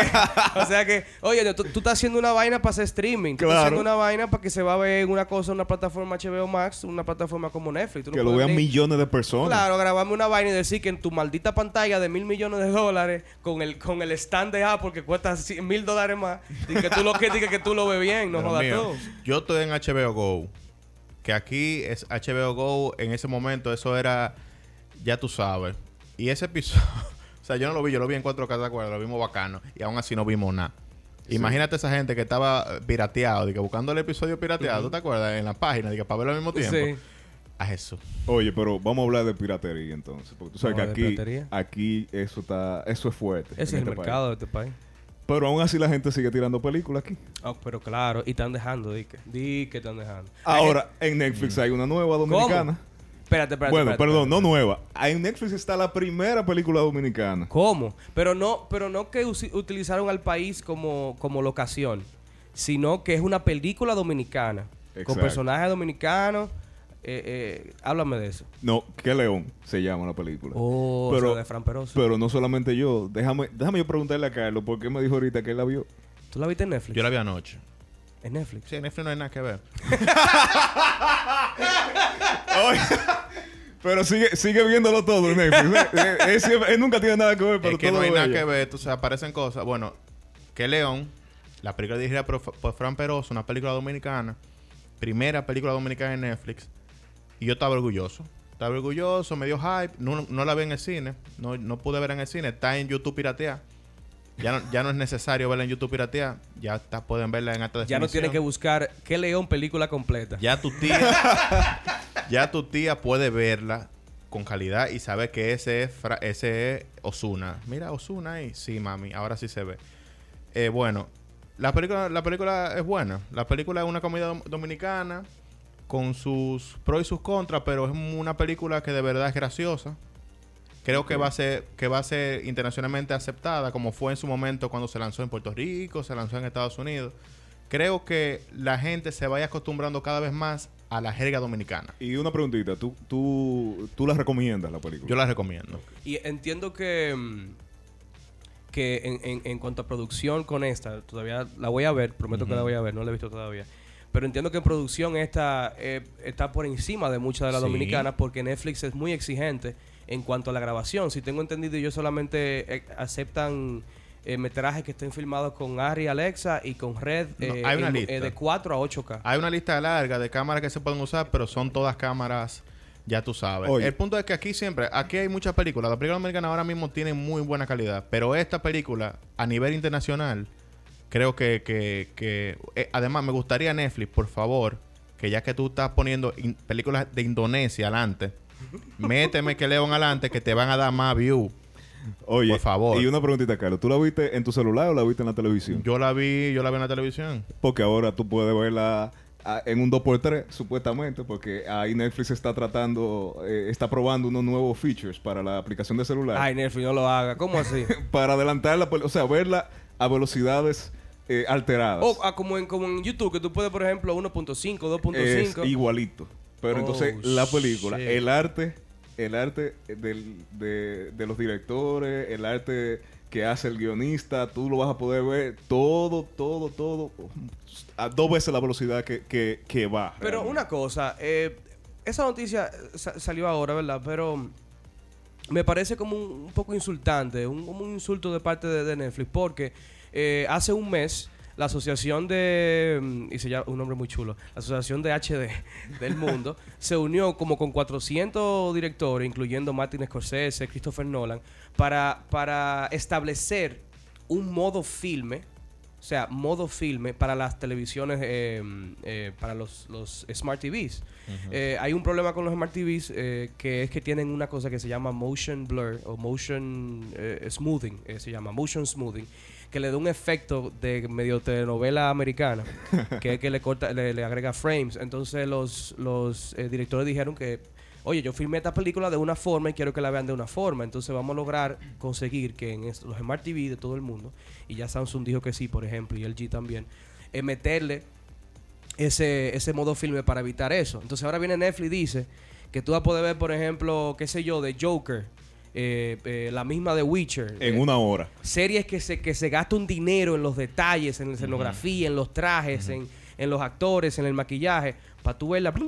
Speaker 2: o sea que oye, tú, tú estás haciendo una vaina para hacer streaming, tú estás
Speaker 3: Claro.
Speaker 2: haciendo una vaina para que se va a ver una cosa en una plataforma HBO Max, una plataforma como Netflix. Tú no
Speaker 3: Que lo vean millones de personas.
Speaker 2: Claro, grabarme una vaina y decir que en tu maldita pantalla de mil millones de dólares, con el, con el stand de Apple que cuesta mil dólares más, y que tú lo que, que tú lo ves bien, no jodas tú.
Speaker 4: Yo estoy en HBO Go. Que aquí es HBO Go. En ese momento eso era... Ya tú sabes. Y ese episodio... <laughs> o sea, yo no lo vi. Yo lo vi en 4K, ¿te acuerdas? Lo vimos bacano. Y aún así no vimos nada. Imagínate esa gente que estaba eh, pirateado. de que buscando el episodio pirateado. ¿Tú te acuerdas? En la página. de que para verlo al mismo tiempo.
Speaker 2: Sí.
Speaker 4: A eso.
Speaker 3: Oye, pero vamos a hablar de piratería entonces. Porque tú sabes que aquí,
Speaker 2: piratería.
Speaker 3: aquí eso está, eso es fuerte.
Speaker 2: Ese es el
Speaker 3: este país.
Speaker 2: mercado de este país.
Speaker 3: Pero aún así la gente sigue tirando películas aquí.
Speaker 2: Ah, pero claro, y están dejando, di que, di que están dejando.
Speaker 3: Ahora, en Netflix hay una nueva
Speaker 2: ¿Cómo?
Speaker 3: dominicana.
Speaker 2: Espérate, espérate.
Speaker 3: Bueno,
Speaker 2: espérate,
Speaker 3: perdón,
Speaker 2: espérate.
Speaker 3: no nueva. En Netflix está la primera película dominicana.
Speaker 2: ¿Cómo? Pero no, pero no que utilizaron al país como, como locación, sino que es una película dominicana, con
Speaker 3: Exacto.
Speaker 2: personajes dominicanos. Eh, eh, háblame de eso.
Speaker 3: No, que León se llama la película.
Speaker 2: Oh,
Speaker 3: Pero-
Speaker 2: o sea, de Fran Peroso.
Speaker 3: Pero no solamente yo. Déjame, déjame yo preguntarle a Carlos por qué me dijo ahorita que él la vio.
Speaker 2: ¿Tú la viste en Netflix?
Speaker 4: Yo la vi anoche.
Speaker 2: En Netflix.
Speaker 4: Sí, en Netflix no hay nada que ver. <laughs>
Speaker 3: Oye, pero sigue, sigue viéndolo todo en Netflix. <laughs> él, nunca tiene nada que ver, pero
Speaker 4: es que
Speaker 3: todo
Speaker 4: no hay nada que ver, entonces aparecen cosas. Bueno, que León, la película dirigida por, por Fran Peroso, una película dominicana, primera película dominicana en Netflix, y yo estaba orgulloso. Estaba orgulloso, me dio hype, no, no la vi en el cine, no, no pude ver en el cine, está en YouTube piratea. Ya no, ya no es necesario verla en YouTube piratea, ya está, pueden verla en alta
Speaker 2: Ya
Speaker 4: definición.
Speaker 2: no tienen que buscar qué león película completa.
Speaker 4: Ya tu tía, <laughs> ya tu tía puede verla con calidad y sabe que ese es, Fra- ese es Osuna. Mira, Osuna ahí. Sí, mami, ahora sí se ve. Eh, bueno, la película, la película es buena. La película es una comedia dom- dominicana con sus pros y sus contras, pero es una película que de verdad es graciosa. Creo que va a ser que va a ser internacionalmente aceptada como fue en su momento cuando se lanzó en Puerto Rico, se lanzó en Estados Unidos. Creo que la gente se vaya acostumbrando cada vez más a la jerga dominicana.
Speaker 3: Y una preguntita, ¿tú, tú, tú la recomiendas la película?
Speaker 4: Yo la recomiendo.
Speaker 2: Y entiendo que, mm, que en, en- en cuanto a producción con esta, todavía la voy a ver, prometo que la voy a ver, no la he visto todavía. Pero entiendo que en producción esta eh, está por encima de muchas de las
Speaker 4: Sí.
Speaker 2: dominicanas porque Netflix es muy exigente en cuanto a la grabación. Si tengo entendido, ellos solamente eh, aceptan eh, metrajes que estén filmados con Ari, Alexa y con Red
Speaker 4: No,
Speaker 2: eh,
Speaker 4: hay una
Speaker 2: en-
Speaker 4: lista.
Speaker 2: eh, de 4 a 8K.
Speaker 4: Hay una lista larga de cámaras que se pueden usar, pero son todas cámaras, ya tú sabes.
Speaker 3: Oye.
Speaker 4: El punto es que aquí siempre, aquí hay muchas películas. Las películas americanas ahora mismo tienen muy buena calidad, pero esta película, a nivel internacional, creo que, que, que- eh, además me gustaría Netflix, por favor, que ya que tú estás poniendo in- películas de Indonesia adelante, <laughs> méteme que León adelante, que te van a dar más view.
Speaker 3: Oye,
Speaker 4: Por favor.
Speaker 3: Y una preguntita, Carlos. ¿Tú la viste en tu celular o la viste en la televisión?
Speaker 4: Yo la vi, yo la vi en la televisión.
Speaker 3: Porque ahora tú puedes verla ah, en un 2x3, supuestamente, porque ahí Netflix está tratando, eh, está probando unos nuevos features para la aplicación de celular.
Speaker 2: Ay, Netflix, no lo haga. ¿Cómo así? <laughs>
Speaker 3: Para adelantar la pel- o sea, verla a velocidades eh, alteradas.
Speaker 2: O ah, como, en, como en YouTube, que tú puedes, por ejemplo, 1.5,
Speaker 3: es
Speaker 2: 2.5.
Speaker 3: igualito. Pero
Speaker 2: Oh,
Speaker 3: entonces la película,
Speaker 2: shit.
Speaker 3: el arte, el arte del- de, de los directores, el arte que hace el guionista, tú lo vas a poder ver todo, todo, todo, a dos veces la velocidad que, que, que va.
Speaker 2: Pero
Speaker 3: realmente.
Speaker 2: una cosa, eh, esa noticia eh, sa- salió ahora, ¿verdad? Pero me parece como un, un poco insultante, un, como un insulto de parte de, de Netflix, porque eh, hace un mes la asociación de, mm, y se llama un nombre muy chulo, la asociación de HD <laughs> del mundo, se unió como con 400 directores, incluyendo Martin Scorsese, Christopher Nolan, para, para establecer un modo filme, o sea, modo filme para las televisiones, eh, eh, para los, los Smart TVs. Eh, hay un problema con los Smart TVs eh, que es que tienen una cosa que se llama motion blur o motion smoothing, se llama motion smoothing, que le da un efecto de medio telenovela americana, <laughs> que es que le corta, le, le agrega frames. Entonces los, los directores dijeron que oye, yo filmé esta película de una forma y quiero que la vean de una forma. Entonces vamos a lograr conseguir que en los Smart TV de todo el mundo, y ya Samsung dijo que sí, por ejemplo, y LG también, eh, meterle ese, ese modo filme para evitar eso. Entonces ahora viene Netflix y dice que tú vas a poder ver, por ejemplo, qué sé yo, de Joker, eh, eh, la misma de Witcher.
Speaker 3: En
Speaker 2: eh,
Speaker 3: una hora.
Speaker 2: series que se, que se gasta un dinero en los detalles, en la escenografía, en los trajes, en, en los actores, en el maquillaje, para tú verla. <laughs>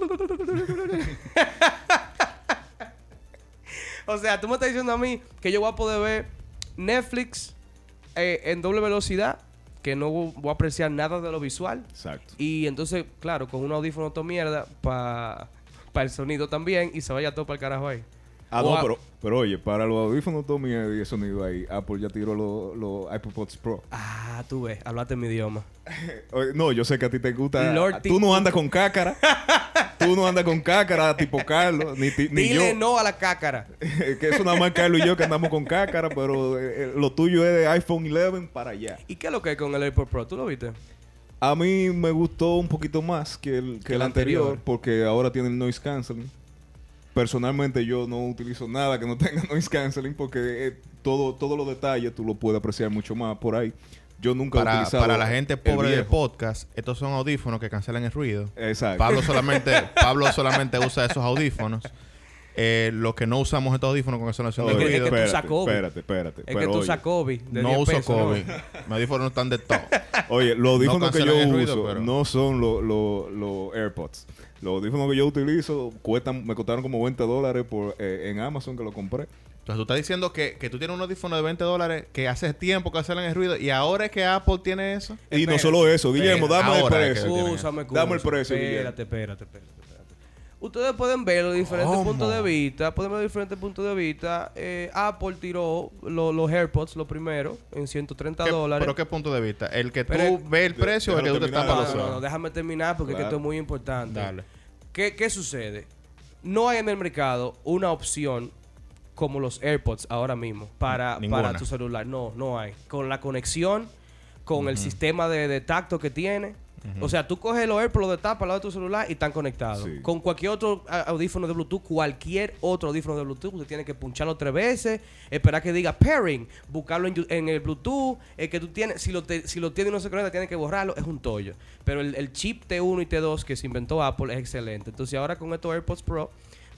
Speaker 2: o sea, tú me estás diciendo a mí que yo voy a poder ver Netflix eh, en doble velocidad, que no voy a apreciar nada de lo visual.
Speaker 3: Exacto.
Speaker 2: Y entonces, claro, con un audífono todo mierda para el sonido también y se vaya todo para el carajo ahí.
Speaker 3: Ah, no, pero, pero oye, para los audífonos Tommy y el sonido ahí, Apple ya tiró los los iPods Pro.
Speaker 2: Ah, tú ves, hablaste mi idioma. <laughs>
Speaker 3: Oye, No, yo sé que a ti te gusta.
Speaker 2: Lord
Speaker 3: tú no andas con cácara. <laughs> tú no andas con cácara tipo Carlos, ni, ti- ni
Speaker 2: Dile
Speaker 3: yo.
Speaker 2: no a la cácara. <laughs>
Speaker 3: que eso nada más Carlos y yo que andamos con cácara, pero eh, eh, lo tuyo es de iPhone 11 para allá.
Speaker 2: ¿Y qué es lo que es con el AirPod Pro? ¿Tú lo viste?
Speaker 3: A mí me gustó un poquito más que el, que
Speaker 2: Que
Speaker 3: el
Speaker 2: el
Speaker 3: anterior,
Speaker 2: anterior.
Speaker 3: porque ahora tiene el noise canceling. Personalmente yo no utilizo nada que no tenga <laughs> noise canceling porque eh, todo, todos los detalles tú lo puedes apreciar mucho más por ahí. Yo nunca he
Speaker 4: Para,
Speaker 3: utilizado
Speaker 4: para la gente pobre del
Speaker 3: viejo.
Speaker 4: podcast, estos son audífonos que cancelan el ruido.
Speaker 3: Exacto.
Speaker 4: Pablo <laughs> solamente, Pablo solamente usa esos audífonos. Eh, los que no usamos estos audífonos con cancelación de
Speaker 2: Es que-
Speaker 3: Oye,
Speaker 2: es que tú
Speaker 4: ruido.
Speaker 3: espérate,
Speaker 2: usas Kobe.
Speaker 3: espérate, espérate.
Speaker 2: Es que tú usas Kobe. de
Speaker 4: No
Speaker 2: 10
Speaker 4: uso
Speaker 2: pesos, ¿no?
Speaker 4: COVID. Mis audífonos no están de todo.
Speaker 3: Oye, los audífonos que yo
Speaker 4: ruido,
Speaker 3: uso
Speaker 4: pero-
Speaker 3: no son los los- los AirPods. Los audífonos que yo utilizo cuestan, me costaron como 20 dólares por, eh, en Amazon que lo compré.
Speaker 4: Entonces tú estás diciendo que, que tú tienes un audífono de 20 dólares que hace tiempo que cancelan el ruido y ahora es que Apple tiene eso.
Speaker 3: Y no solo eso, Guillermo,
Speaker 4: espérate,
Speaker 3: dame el
Speaker 4: ahora es que
Speaker 3: precio.
Speaker 2: Úsame,
Speaker 3: Dame el precio,
Speaker 2: espérate, espérate, espérate. Ustedes pueden ver los diferentes
Speaker 4: ¿Cómo?
Speaker 2: puntos de vista. Pueden ver los diferentes puntos de vista. Eh, Apple tiró lo- los AirPods, lo primero, en 130
Speaker 4: ¿Qué-
Speaker 2: dólares.
Speaker 4: ¿Pero qué punto de vista? ¿El que
Speaker 2: Pero-
Speaker 4: tú ves el precio o el que tú te tapas
Speaker 2: No, no, no, déjame terminar porque es que
Speaker 3: Claro.
Speaker 2: esto es muy importante.
Speaker 4: Dale.
Speaker 2: ¿Qué, qué sucede? No hay en el mercado una opción como los AirPods ahora mismo para,
Speaker 4: Ninguna.
Speaker 2: para tu celular. No, no hay. Con la conexión, con el sistema de, de tacto que tiene. O sea, tú coges los AirPods, los destapas al lado de tu celular y están conectados.
Speaker 3: Sí.
Speaker 2: Con cualquier otro audífono de Bluetooth, cualquier otro audífono de Bluetooth, usted tiene que puncharlo tres veces, esperar que diga pairing, buscarlo en, el Bluetooth, el que tú tienes, si lo, te- si lo tiene y no se conecta, tiene que borrarlo, es un tollo. Pero el, el chip T1 y T2 que se inventó Apple es excelente. Entonces ahora con estos AirPods Pro,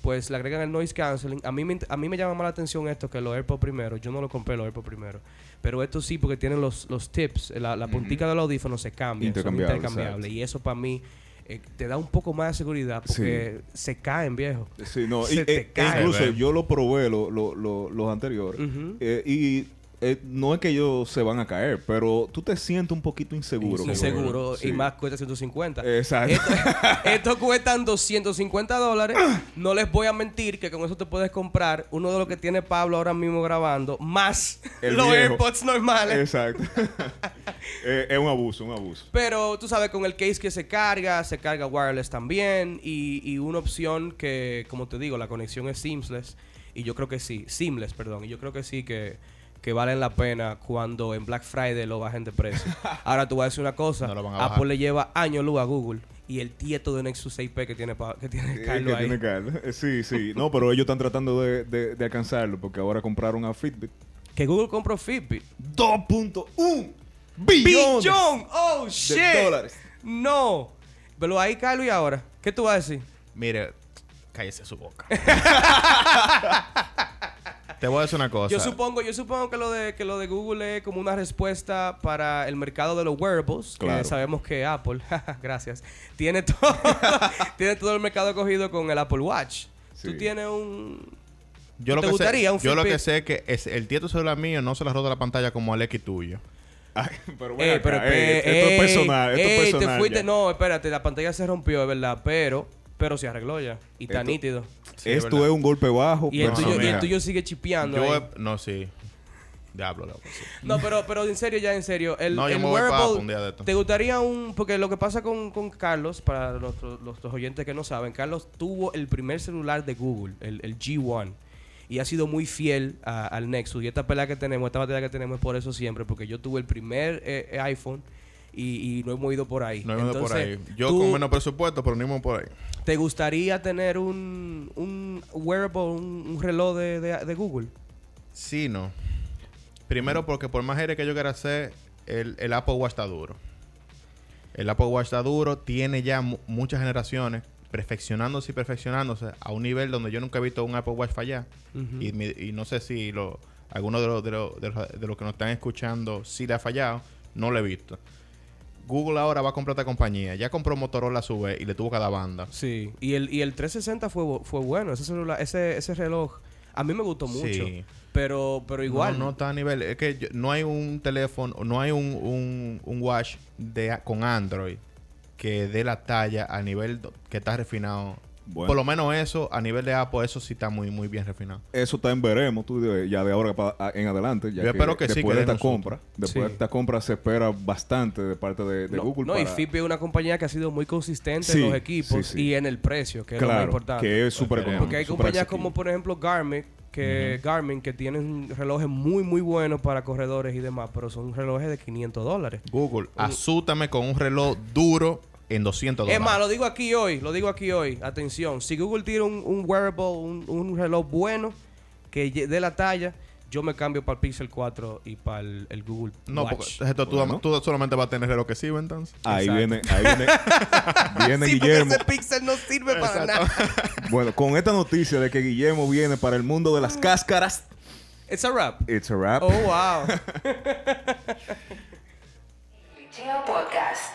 Speaker 2: pues le agregan el noise canceling. A mí me, a mí me llama más la atención esto que los AirPods primero. Yo no lo compré los AirPods primero. Pero esto sí, porque tienen los, los tips, la, la puntica del audífono se cambia. son
Speaker 3: Intercambiable,
Speaker 2: intercambiables.
Speaker 3: exacto.
Speaker 2: Y eso para mí eh, te da un poco más de seguridad porque se caen, viejo.
Speaker 3: Sí, no,
Speaker 2: Se
Speaker 3: y,
Speaker 2: te
Speaker 3: eh,
Speaker 2: cae.
Speaker 3: incluso yo lo probé lo- lo- lo- los anteriores eh, y eh, no es que ellos se van a caer, pero tú te sientes un poquito inseguro.
Speaker 2: Inseguro.
Speaker 3: Sí.
Speaker 2: Y más cuesta 150.
Speaker 3: Exacto.
Speaker 2: Esto- Estos cuestan 250 dólares. No les voy a mentir que con eso te puedes comprar uno de los que tiene Pablo ahora mismo grabando, más
Speaker 3: El
Speaker 2: los
Speaker 3: viejo.
Speaker 2: AirPods normales.
Speaker 3: Exacto. <laughs> Eh, es un abuso, un abuso.
Speaker 2: Pero tú sabes, con el case que se carga, se carga wireless también. Y, y una opción que, como te digo, la conexión es seamless. Y yo creo que sí, seamless, perdón. Y yo creo que sí que, que valen la pena cuando en Black Friday lo bajen de precio. <laughs> Ahora tú vas a decir una cosa:
Speaker 4: No lo van a bajar.
Speaker 2: Apple le lleva años luz a Google. Y el tieto de Nexus 6P que tiene, pa- que tiene
Speaker 3: Eh,
Speaker 2: Carlos
Speaker 3: que
Speaker 2: ahí.
Speaker 3: tiene Carlos. Eh, Sí, sí. No, pero ellos están tratando de, de- de alcanzarlo porque ahora compraron a Fitbit.
Speaker 2: Que Google compró Fitbit.
Speaker 3: 2.1 billones
Speaker 2: ¡Billón! ¡Oh, shit!
Speaker 3: de dólares.
Speaker 2: No. Pero ahí, Carlos, ¿y ahora? ¿Qué tú vas a decir?
Speaker 4: Mire, cállese su boca. <laughs> Te voy a decir una cosa.
Speaker 2: Yo supongo, yo supongo que lo de que lo de Google es como una respuesta para el mercado de los wearables. Que
Speaker 3: Claro.
Speaker 2: sabemos que Apple, <laughs> gracias, tiene todo, <laughs> tiene todo el mercado cogido con el Apple Watch.
Speaker 3: Sí.
Speaker 2: Tú tienes un
Speaker 4: Yo lo
Speaker 2: ¿Te
Speaker 4: que
Speaker 2: gustaría
Speaker 4: sé,
Speaker 2: un
Speaker 4: yo lo que sé es que es el tieto celular mío no se le rota la pantalla como el X tuyo.
Speaker 3: Ay, <laughs> pero ven
Speaker 2: Ey,
Speaker 3: acá,
Speaker 2: pero,
Speaker 3: ey,
Speaker 2: ey,
Speaker 3: esto es
Speaker 2: ey,
Speaker 3: personal, esto es personal.
Speaker 2: te fuiste,
Speaker 3: ya.
Speaker 2: no, espérate, la pantalla se rompió, es verdad, pero pero se arregló ya y está
Speaker 3: Esto-
Speaker 2: nítido.
Speaker 4: Sí,
Speaker 3: Esto es un golpe bajo.
Speaker 2: Y el,
Speaker 4: no,
Speaker 2: tuyo, y el tuyo sigue chipeando.
Speaker 4: Yo
Speaker 2: ahí.
Speaker 4: no, sí. Diablo, loco. sí.
Speaker 2: No, pero, pero en serio, ya en serio. El,
Speaker 4: No, yo
Speaker 2: el
Speaker 4: me voy
Speaker 2: wearable,
Speaker 4: un día de esto.
Speaker 2: ¿Te gustaría un...? Porque lo que pasa con, con Carlos, para los, los- los oyentes que no saben, Carlos tuvo el primer celular de Google, el, el G1. Y ha sido muy fiel a- al Nexus. Y esta pelea que tenemos, esta batalla que tenemos es por eso siempre. Porque yo tuve el primer eh, eh, iPhone y, y no hemos ido por ahí.
Speaker 4: No hemos ido por ahí. Yo con menos presupuesto, pero no hemos por ahí.
Speaker 2: ¿Te gustaría tener un, un wearable, un, un reloj de, de- de Google?
Speaker 4: Sí, no. Primero porque por más aire que yo quiera hacer, el, el Apple Watch está duro. El Apple Watch está duro, tiene ya mu- muchas generaciones perfeccionándose y perfeccionándose a un nivel donde yo nunca he visto un Apple Watch fallar.
Speaker 2: Ujú.
Speaker 4: y, mi- y no sé si lo, alguno de los de los- de los- de los que nos están escuchando sí le ha fallado, no lo he visto. Google ahora va a comprar esta compañía. Ya compró Motorola a su vez y le tuvo cada banda.
Speaker 2: Sí, y el, y el 360 fue, fue bueno. Ese, celular, ese, ese reloj a mí me gustó mucho.
Speaker 4: Sí.
Speaker 2: Pero, pero igual.
Speaker 4: No, no está a nivel. Es que yo- no hay un teléfono, no hay un, un, un watch de, con Android que dé la talla a nivel que está refinado.
Speaker 3: Bueno.
Speaker 4: Por lo menos eso, a nivel de Apple, eso sí está muy, muy bien refinado.
Speaker 3: Eso está en veremos, tú ya de ahora en adelante. Ya
Speaker 4: Yo espero que sí,
Speaker 3: después
Speaker 4: que
Speaker 3: de esta
Speaker 4: un
Speaker 3: compra, después
Speaker 2: Sí.
Speaker 3: de esta compra se espera bastante de parte de, de
Speaker 2: no,
Speaker 3: Google.
Speaker 2: no, y Fitbit es una compañía que ha sido muy consistente
Speaker 3: Sí,
Speaker 2: en los equipos
Speaker 3: sí, sí.
Speaker 2: y en el precio, que es lo más importante.
Speaker 3: que es súper económico.
Speaker 2: Porque hay compañías como, por ejemplo, Garmin, que Garmin, que tienen relojes muy, muy buenos para corredores y demás, pero son relojes de 500 dólares.
Speaker 4: Google, asústame con un reloj duro en 200
Speaker 2: Es
Speaker 4: dólares.
Speaker 2: más, lo digo aquí hoy, lo digo aquí hoy. Atención, si Google tira un, un wearable, un, un reloj bueno que dé la talla, yo me cambio para el Pixel 4 y para el, el Google
Speaker 4: No,
Speaker 2: Watch.
Speaker 4: porque esto tú,
Speaker 3: Bueno.
Speaker 4: tú solamente vas a tener reloj que sirve entonces.
Speaker 3: Ahí
Speaker 2: Exacto.
Speaker 3: viene, ahí viene, <laughs> viene
Speaker 2: Sí,
Speaker 3: Guillermo.
Speaker 2: ese Pixel no sirve para nada. <laughs>
Speaker 3: Bueno, con esta noticia de que Guillermo viene para el mundo de las cáscaras,
Speaker 2: It's a wrap.
Speaker 3: it's a wrap.
Speaker 2: Oh, wow. <laughs>
Speaker 1: Podcast.